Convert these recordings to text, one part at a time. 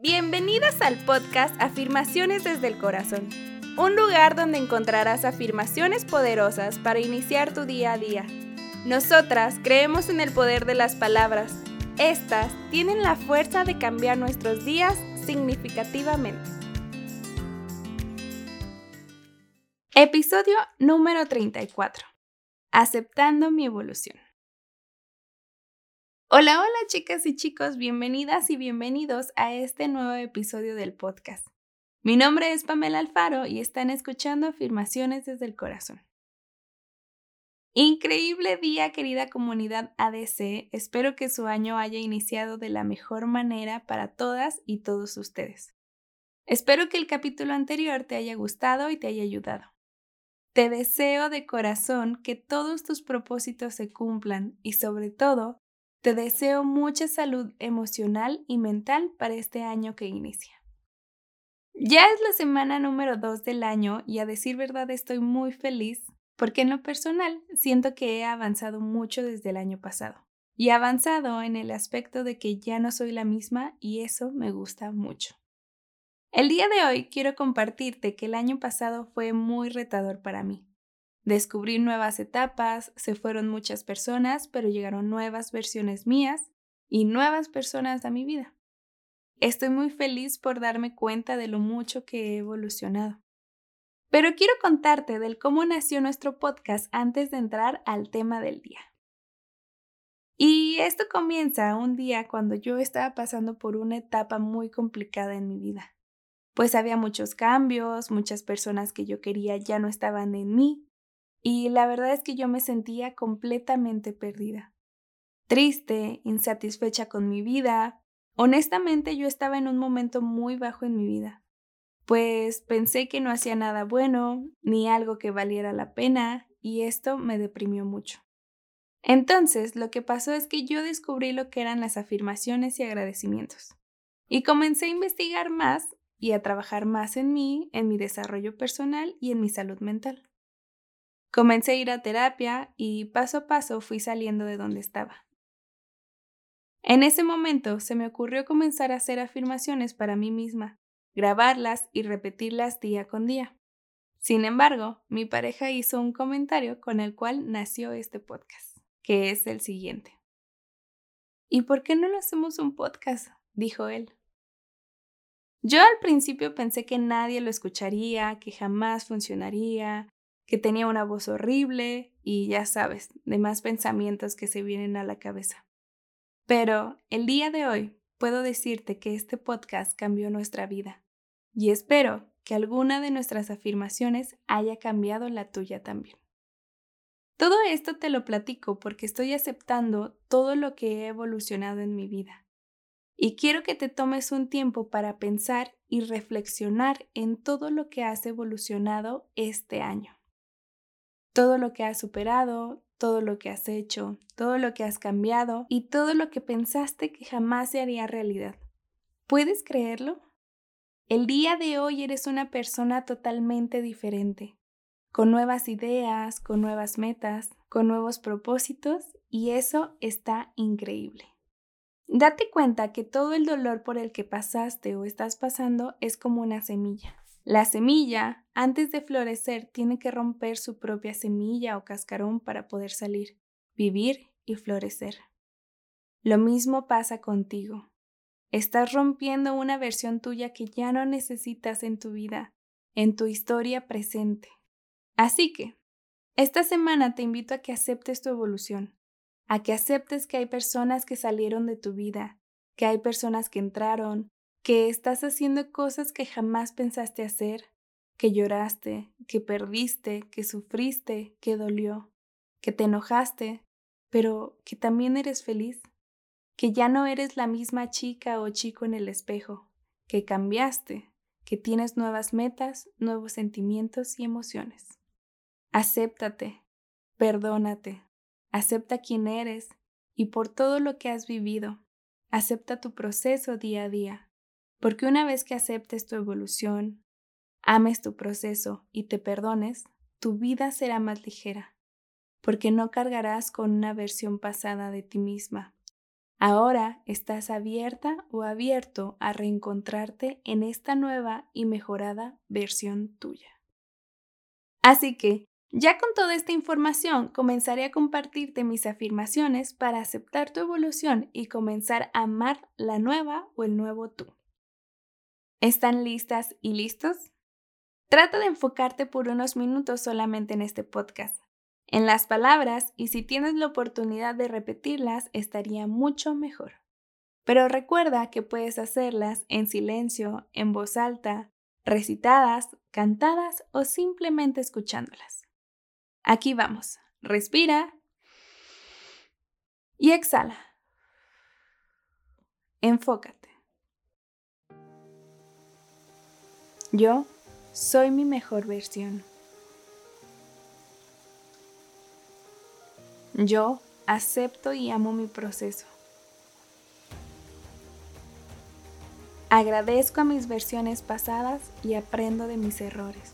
Bienvenidas al podcast Afirmaciones desde el Corazón, un lugar donde encontrarás afirmaciones poderosas para iniciar tu día a día. Nosotras creemos en el poder de las palabras. Estas tienen la fuerza de cambiar nuestros días significativamente. Episodio número 34. Aceptando mi evolución. Hola, hola chicas y chicos, bienvenidas y bienvenidos a este nuevo episodio del podcast. Mi nombre es Pamela Alfaro y están escuchando afirmaciones desde el corazón. Increíble día, querida comunidad ADC. Espero que su año haya iniciado de la mejor manera para todas y todos ustedes. Espero que el capítulo anterior te haya gustado y te haya ayudado. Te deseo de corazón que todos tus propósitos se cumplan y sobre todo te deseo mucha salud emocional y mental para este año que inicia. Ya es la semana número 2 del año y a decir verdad estoy muy feliz porque en lo personal siento que he avanzado mucho desde el año pasado. Y avanzado en el aspecto de que ya no soy la misma y eso me gusta mucho. El día de hoy quiero compartirte que el año pasado fue muy retador para mí. Descubrí nuevas etapas, se fueron muchas personas, pero llegaron nuevas versiones mías y nuevas personas a mi vida. Estoy muy feliz por darme cuenta de lo mucho que he evolucionado. Pero quiero contarte del cómo nació nuestro podcast antes de entrar al tema del día. Y esto comienza un día cuando yo estaba pasando por una etapa muy complicada en mi vida. Pues había muchos cambios, muchas personas que yo quería ya no estaban en mí y la verdad es que yo me sentía completamente perdida. Triste, insatisfecha con mi vida. Honestamente yo estaba en un momento muy bajo en mi vida, pues pensé que no hacía nada bueno, ni algo que valiera la pena, y esto me deprimió mucho. Entonces, lo que pasó es que yo descubrí lo que eran las afirmaciones y agradecimientos. Y comencé a investigar más y a trabajar más en mí, en mi desarrollo personal y en mi salud mental. Comencé a ir a terapia y paso a paso fui saliendo de donde estaba. En ese momento se me ocurrió comenzar a hacer afirmaciones para mí misma, grabarlas y repetirlas día con día. Sin embargo, mi pareja hizo un comentario con el cual nació este podcast, que es el siguiente. ¿Y por qué no lo hacemos un podcast? dijo él. Yo al principio pensé que nadie lo escucharía, que jamás funcionaría, que tenía una voz horrible y ya sabes, demás pensamientos que se vienen a la cabeza. Pero el día de hoy puedo decirte que este podcast cambió nuestra vida y espero que alguna de nuestras afirmaciones haya cambiado la tuya también. Todo esto te lo platico porque estoy aceptando todo lo que he evolucionado en mi vida. Y quiero que te tomes un tiempo para pensar y reflexionar en todo lo que has evolucionado este año todo lo que has superado, todo lo que has hecho, todo lo que has cambiado y todo lo que pensaste que jamás se haría realidad. ¿Puedes creerlo? El día de hoy eres una persona totalmente diferente, con nuevas ideas, con nuevas metas, con nuevos propósitos y eso está increíble. Date cuenta que todo el dolor por el que pasaste o estás pasando es como una semilla. La semilla, antes de florecer, tiene que romper su propia semilla o cascarón para poder salir, vivir y florecer. Lo mismo pasa contigo. Estás rompiendo una versión tuya que ya no necesitas en tu vida, en tu historia presente. Así que, esta semana te invito a que aceptes tu evolución, a que aceptes que hay personas que salieron de tu vida, que hay personas que entraron, que estás haciendo cosas que jamás pensaste hacer, que lloraste, que perdiste, que sufriste, que dolió, que te enojaste, pero que también eres feliz, que ya no eres la misma chica o chico en el espejo, que cambiaste, que tienes nuevas metas, nuevos sentimientos y emociones. Acéptate, perdónate, acepta quién eres y por todo lo que has vivido. Acepta tu proceso día a día porque una vez que aceptes tu evolución, ames tu proceso y te perdones, tu vida será más ligera, porque no cargarás con una versión pasada de ti misma, Ahora estás abierta o abierto a reencontrarte en esta nueva y mejorada versión tuya. Así que, ya con toda esta información, comenzaré a compartirte mis afirmaciones para aceptar tu evolución y comenzar a amar la nueva o el nuevo tú. ¿Están listas y listos? Trata de enfocarte por unos minutos solamente en este podcast, en las palabras y si tienes la oportunidad de repetirlas estaría mucho mejor. Pero recuerda que puedes hacerlas en silencio, en voz alta, recitadas, cantadas o simplemente escuchándolas. Aquí vamos. Respira y exhala. Enfócate. Yo soy mi mejor versión. Yo acepto y amo mi proceso. Agradezco a mis versiones pasadas y aprendo de mis errores.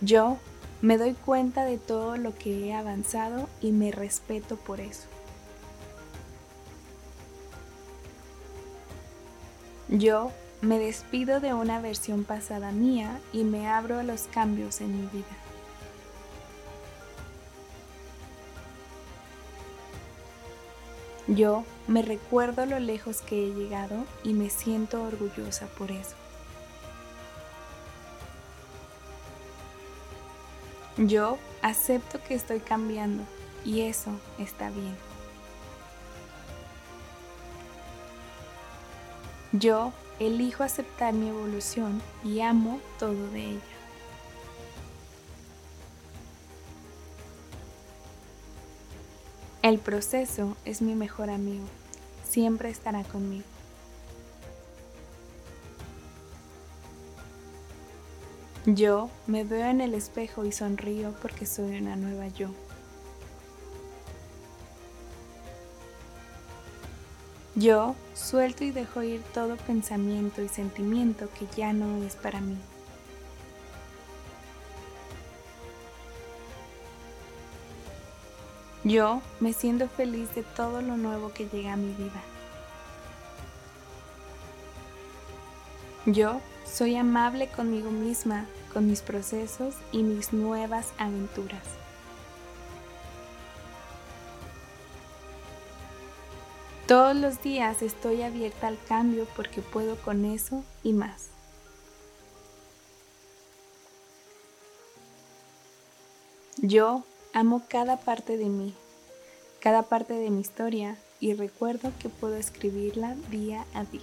Yo me doy cuenta de todo lo que he avanzado y me respeto por eso. Yo me despido de una versión pasada mía y me abro a los cambios en mi vida. Yo me recuerdo lo lejos que he llegado y me siento orgullosa por eso. Yo acepto que estoy cambiando y eso está bien. Yo elijo aceptar mi evolución y amo todo de ella. El proceso es mi mejor amigo, siempre estará conmigo. Yo me veo en el espejo y sonrío porque soy una nueva yo. Yo suelto y dejo ir todo pensamiento y sentimiento que ya no es para mí. Yo me siento feliz de todo lo nuevo que llega a mi vida. Yo soy amable conmigo misma, con mis procesos y mis nuevas aventuras. Todos los días estoy abierta al cambio porque puedo con eso y más. Yo amo cada parte de mí, cada parte de mi historia y recuerdo que puedo escribirla día a día.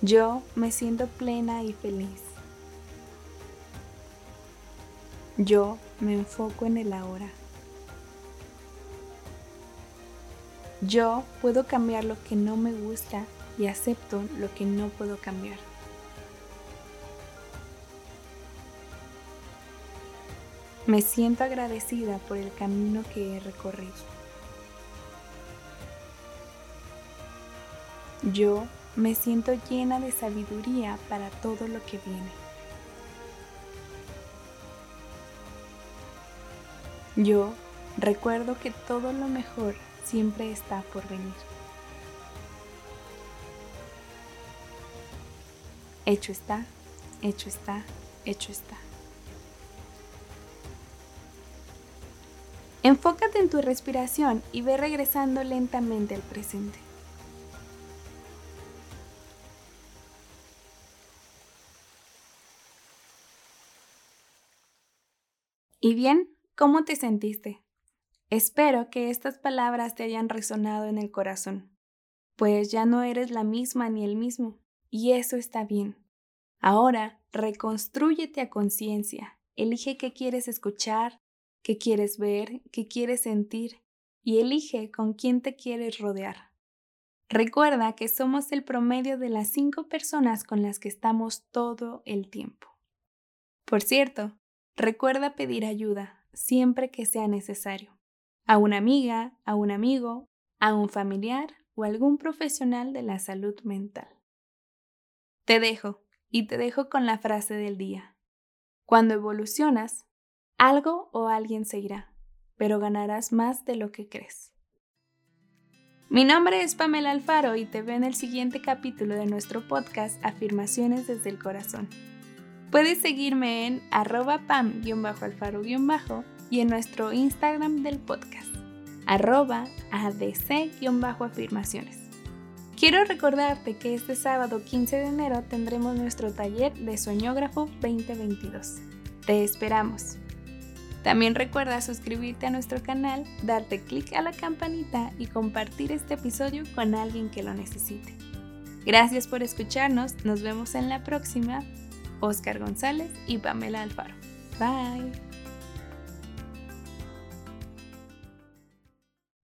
Yo me siento plena y feliz. Yo me enfoco en el ahora. Yo puedo cambiar lo que no me gusta y acepto lo que no puedo cambiar. Me siento agradecida por el camino que he recorrido. Yo me siento llena de sabiduría para todo lo que viene. Yo recuerdo que todo lo mejor siempre está por venir. Hecho está, hecho está, hecho está. Enfócate en tu respiración y ve regresando lentamente al presente. Y bien, ¿cómo te sentiste? Espero que estas palabras te hayan resonado en el corazón, pues ya no eres la misma ni el mismo, y eso está bien. Ahora, reconstrúyete a conciencia, elige qué quieres escuchar, qué quieres ver, qué quieres sentir, y elige con quién te quieres rodear. Recuerda que somos el promedio de las cinco personas con las que estamos todo el tiempo. Por cierto, Recuerda pedir ayuda siempre que sea necesario, a una amiga, a un amigo, a un familiar o algún profesional de la salud mental. Te dejo, y te dejo con la frase del día. Cuando evolucionas, algo o alguien se irá, pero ganarás más de lo que crees. Mi nombre es Pamela Alfaro y te veo en el siguiente capítulo de nuestro podcast Afirmaciones desde el Corazón. Puedes seguirme en arroba pam-alfaro- y en nuestro Instagram del podcast, arroba adc-afirmaciones. Quiero recordarte que este sábado 15 de enero tendremos nuestro taller de Soñógrafo 2022. Te esperamos. También recuerda suscribirte a nuestro canal, darte clic a la campanita y compartir este episodio con alguien que lo necesite. Gracias por escucharnos, nos vemos en la próxima. Oscar González y Pamela Alfaro. Bye.